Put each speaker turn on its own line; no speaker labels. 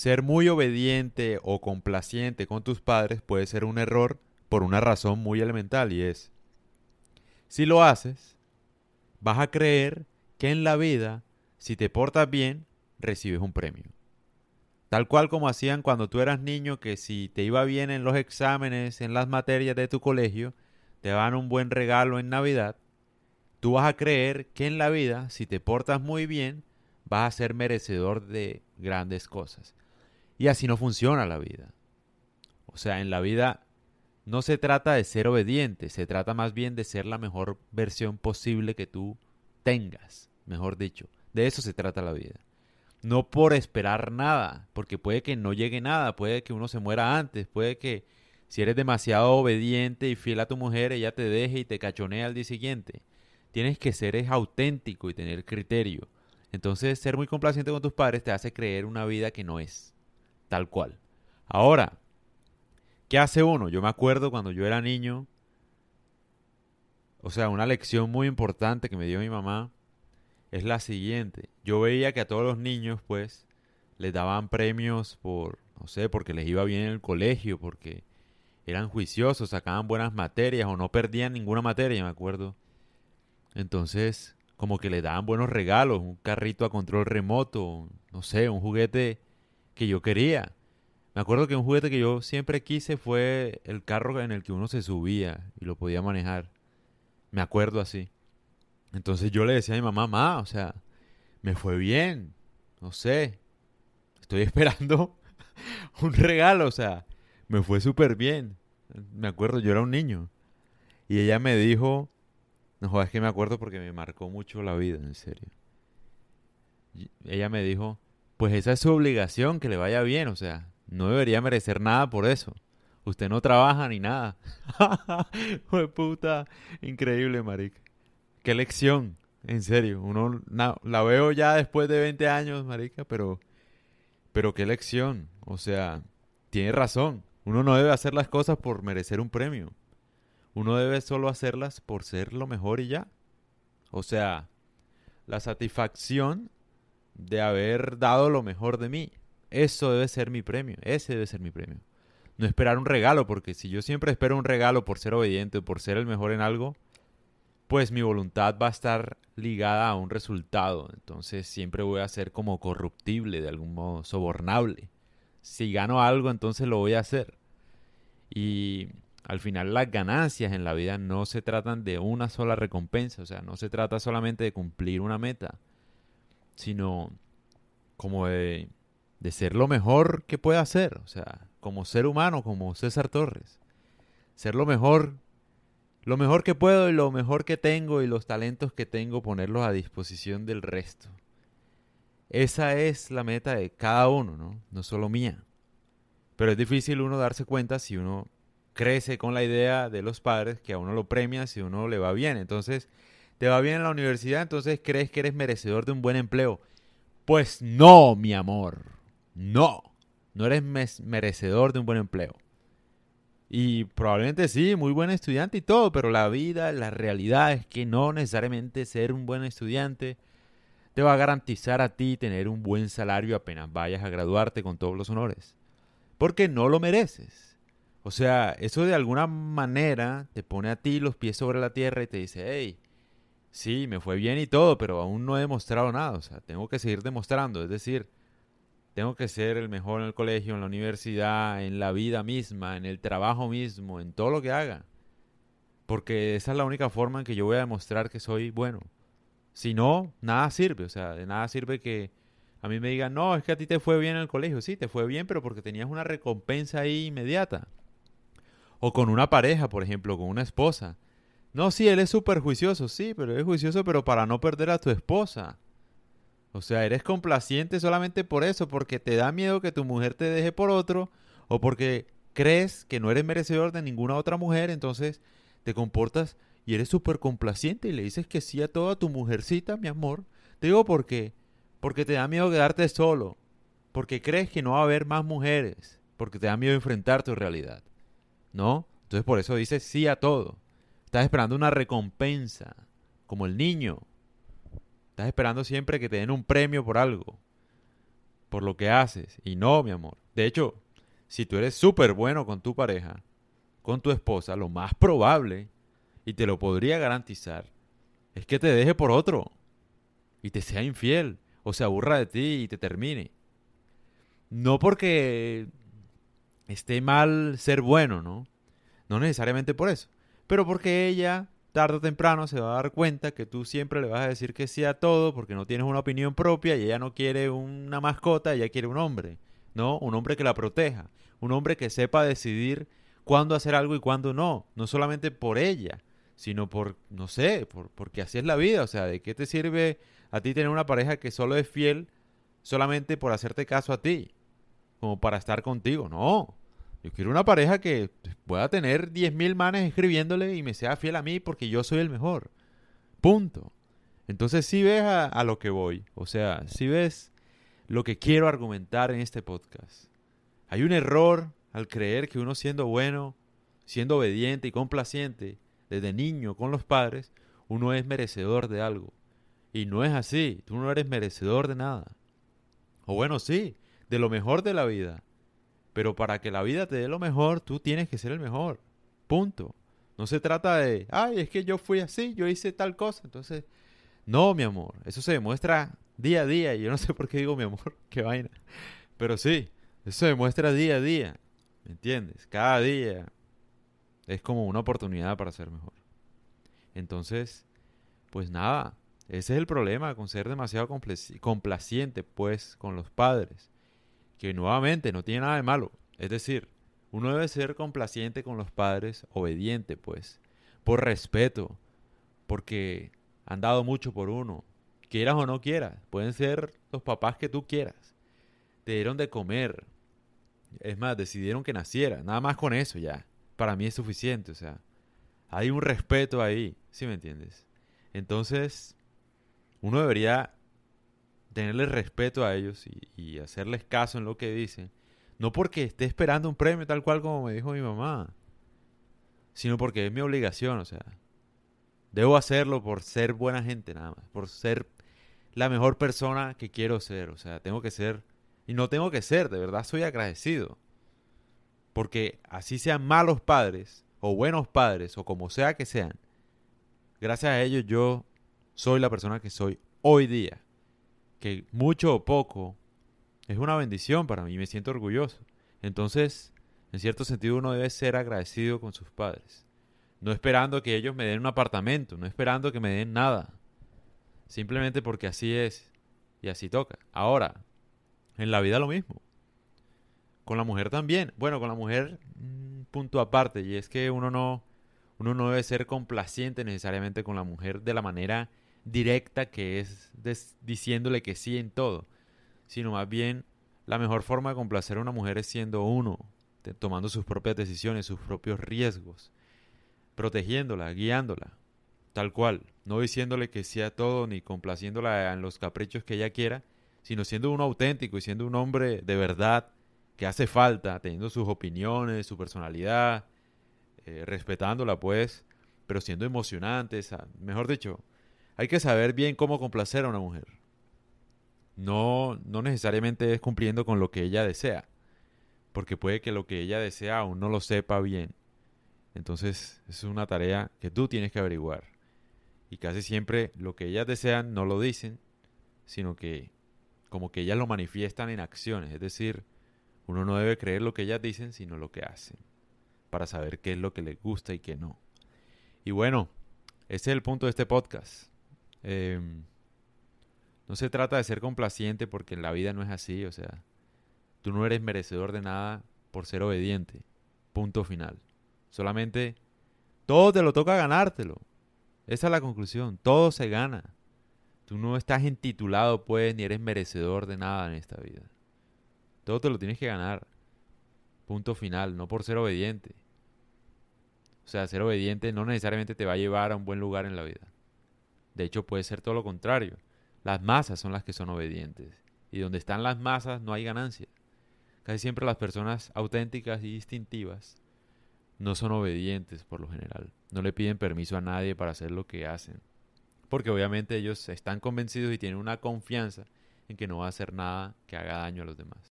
ser muy obediente o complaciente con tus padres puede ser un error por una razón muy elemental y es, si lo haces, vas a creer que en la vida, si te portas bien, recibes un premio. Tal cual como hacían cuando tú eras niño, que si te iba bien en los exámenes, en las materias de tu colegio, te daban un buen regalo en Navidad, tú vas a creer que en la vida, si te portas muy bien, vas a ser merecedor de grandes cosas. Y así no funciona la vida. O sea, en la vida no se trata de ser obediente, se trata más bien de ser la mejor versión posible que tú tengas, mejor dicho. De eso se trata la vida. No por esperar nada, porque puede que no llegue nada, puede que uno se muera antes, puede que si eres demasiado obediente y fiel a tu mujer, ella te deje y te cachonea al día siguiente. Tienes que ser auténtico y tener criterio. Entonces, ser muy complaciente con tus padres te hace creer una vida que no es tal cual. Ahora, ¿qué hace uno? Yo me acuerdo cuando yo era niño, o sea, una lección muy importante que me dio mi mamá es la siguiente. Yo veía que a todos los niños, pues, les daban premios por, no sé, porque les iba bien en el colegio, porque eran juiciosos, sacaban buenas materias o no perdían ninguna materia, me acuerdo. Entonces, como que les daban buenos regalos, un carrito a control remoto, no sé, un juguete que yo quería. Me acuerdo que un juguete que yo siempre quise fue el carro en el que uno se subía y lo podía manejar. Me acuerdo así. Entonces yo le decía a mi mamá, mamá, o sea, me fue bien, no sé, estoy esperando un regalo, o sea, me fue súper bien. Me acuerdo, yo era un niño. Y ella me dijo, no, es que me acuerdo porque me marcó mucho la vida, en serio. ella me dijo, pues esa es su obligación, que le vaya bien, o sea, no debería merecer nada por eso. Usted no trabaja ni nada. Fue puta, increíble, marica. Qué lección, en serio. Uno la veo ya después de 20 años, marica, pero pero qué lección. O sea, tiene razón. Uno no debe hacer las cosas por merecer un premio. Uno debe solo hacerlas por ser lo mejor y ya. O sea, la satisfacción de haber dado lo mejor de mí. Eso debe ser mi premio, ese debe ser mi premio. No esperar un regalo, porque si yo siempre espero un regalo por ser obediente o por ser el mejor en algo, pues mi voluntad va a estar ligada a un resultado. Entonces siempre voy a ser como corruptible, de algún modo, sobornable. Si gano algo, entonces lo voy a hacer. Y al final las ganancias en la vida no se tratan de una sola recompensa, o sea, no se trata solamente de cumplir una meta sino como de, de ser lo mejor que pueda ser, o sea, como ser humano, como César Torres. Ser lo mejor, lo mejor que puedo y lo mejor que tengo y los talentos que tengo, ponerlos a disposición del resto. Esa es la meta de cada uno, ¿no? No solo mía. Pero es difícil uno darse cuenta si uno crece con la idea de los padres que a uno lo premia si uno le va bien. Entonces, te va bien en la universidad, entonces crees que eres merecedor de un buen empleo. Pues no, mi amor. No. No eres merecedor de un buen empleo. Y probablemente sí, muy buen estudiante y todo, pero la vida, la realidad es que no necesariamente ser un buen estudiante te va a garantizar a ti tener un buen salario apenas vayas a graduarte con todos los honores. Porque no lo mereces. O sea, eso de alguna manera te pone a ti los pies sobre la tierra y te dice, hey, sí, me fue bien y todo, pero aún no he demostrado nada. O sea, tengo que seguir demostrando. Es decir, tengo que ser el mejor en el colegio, en la universidad, en la vida misma, en el trabajo mismo, en todo lo que haga. Porque esa es la única forma en que yo voy a demostrar que soy bueno. Si no, nada sirve. O sea, de nada sirve que a mí me digan, no, es que a ti te fue bien en el colegio. Sí, te fue bien, pero porque tenías una recompensa ahí inmediata. O con una pareja, por ejemplo, con una esposa. No, sí, él es súper juicioso, sí, pero es juicioso, pero para no perder a tu esposa. O sea, eres complaciente solamente por eso, porque te da miedo que tu mujer te deje por otro, o porque crees que no eres merecedor de ninguna otra mujer, entonces te comportas y eres súper complaciente y le dices que sí a toda tu mujercita, mi amor. Te digo por qué. Porque te da miedo quedarte solo, porque crees que no va a haber más mujeres, porque te da miedo enfrentar tu realidad. ¿No? Entonces por eso dices sí a todo. Estás esperando una recompensa, como el niño. Estás esperando siempre que te den un premio por algo. por lo que haces. Y no, mi amor. De hecho, si tú eres súper bueno con tu pareja, con tu esposa, lo más probable, y te lo podría garantizar, es que te deje por otro y te sea infiel o se aburra de ti y te termine. No porque esté mal ser bueno, ¿no? No necesariamente por eso, pero porque ella tarde o temprano se va a dar cuenta que tú siempre le vas a decir que sí a todo porque no tienes una opinión propia y ella no quiere una mascota, ella quiere un hombre, ¿no? Un hombre que la proteja, un hombre que sepa decidir cuándo hacer algo y cuándo no, no solamente por ella, sino por, no sé, por, porque así es la vida, o sea, ¿de qué te sirve a ti tener una pareja que solo es fiel solamente por hacerte caso a ti? Como para estar contigo, no. Yo quiero una pareja que pueda tener 10.000 manes escribiéndole y me sea fiel a mí porque yo soy el mejor. Punto. Entonces si ves a, lo que voy, o sea, si ves lo que quiero argumentar en este podcast. Hay un error al creer que uno siendo bueno, siendo obediente y complaciente desde niño con los padres, uno es merecedor de algo. Y no es así, tú no eres merecedor de nada. O bueno, sí, de lo mejor de la vida. Pero para que la vida te dé lo mejor, tú tienes que ser el mejor. Punto. No se trata de, ay, es que yo fui así, yo hice tal cosa. Entonces, no, mi amor, eso se demuestra día a día. Y yo no sé por qué digo mi amor, qué vaina. Pero sí, eso se demuestra día a día. ¿Me entiendes? Cada día es como una oportunidad para ser mejor. Entonces, pues nada, ese es el problema con ser demasiado complaciente, pues, con los padres. Que nuevamente no tiene nada de malo. Es decir, uno debe ser complaciente con los padres, obediente, pues, por respeto, porque han dado mucho por uno, quieras o no quieras. Pueden ser los papás que tú quieras. Te dieron de comer. Es más, decidieron que naciera. Nada más con eso ya. Para mí es suficiente. O sea, hay un respeto ahí. ¿Sí me entiendes? Entonces, uno debería tenerle respeto a ellos y, hacerles caso en lo que dicen. No porque esté esperando un premio tal cual como me dijo mi mamá, sino porque es mi obligación, o sea, debo hacerlo por ser buena gente nada más, por ser la mejor persona que quiero ser, o sea, tengo que ser, y no tengo que ser, de verdad soy agradecido, porque así sean malos padres, o buenos padres, o como sea que sean, gracias a ellos yo soy la persona que soy hoy día. Que mucho o poco es una bendición para mí, me siento orgulloso. Entonces, en cierto sentido, uno debe ser agradecido con sus padres. No esperando que ellos me den un apartamento, no esperando que me den nada. Simplemente porque así es y así toca. Ahora, en la vida lo mismo. Con la mujer también. Bueno, con la mujer, mm, punto aparte. Y es que uno no, uno no debe ser complaciente necesariamente con la mujer de la manera directa que es diciéndole que sí en todo, sino más bien la mejor forma de complacer a una mujer es siendo uno, tomando sus propias decisiones, sus propios riesgos, protegiéndola, guiándola, tal cual, no diciéndole que sí a todo ni complaciéndola en los caprichos que ella quiera, sino siendo uno auténtico y siendo un hombre de verdad que hace falta, teniendo sus opiniones, su personalidad, eh, respetándola pues, pero siendo emocionante, mejor dicho, hay que saber bien cómo complacer a una mujer. No, no necesariamente es cumpliendo con lo que ella desea, porque puede que lo que ella desea aún no lo sepa bien. Entonces es una tarea que tú tienes que averiguar. Y casi siempre lo que ellas desean no lo dicen, sino que como que ellas lo manifiestan en acciones. Es decir, uno no debe creer lo que ellas dicen, sino lo que hacen, para saber qué es lo que les gusta y qué no. Y bueno, ese es el punto de este podcast. Em, no se trata de ser complaciente porque en la vida no es así, o sea, tú no eres merecedor de nada por ser obediente. Punto final. Solamente todo te lo toca ganártelo. Esa es la conclusión. Todo se gana. Tú no estás intitulado, pues, ni eres merecedor de nada en esta vida. Todo te lo tienes que ganar. Punto final. No por ser obediente. O sea, ser obediente no necesariamente te va a llevar a un buen lugar en la vida. De hecho, puede ser todo lo contrario. Las masas son las que son obedientes. Y donde están las masas no hay ganancia. Casi siempre las personas auténticas y distintivas no son obedientes por lo general. No le piden permiso a nadie para hacer lo que hacen. Porque obviamente ellos están convencidos y tienen una confianza en que no va a hacer nada que haga daño a los demás.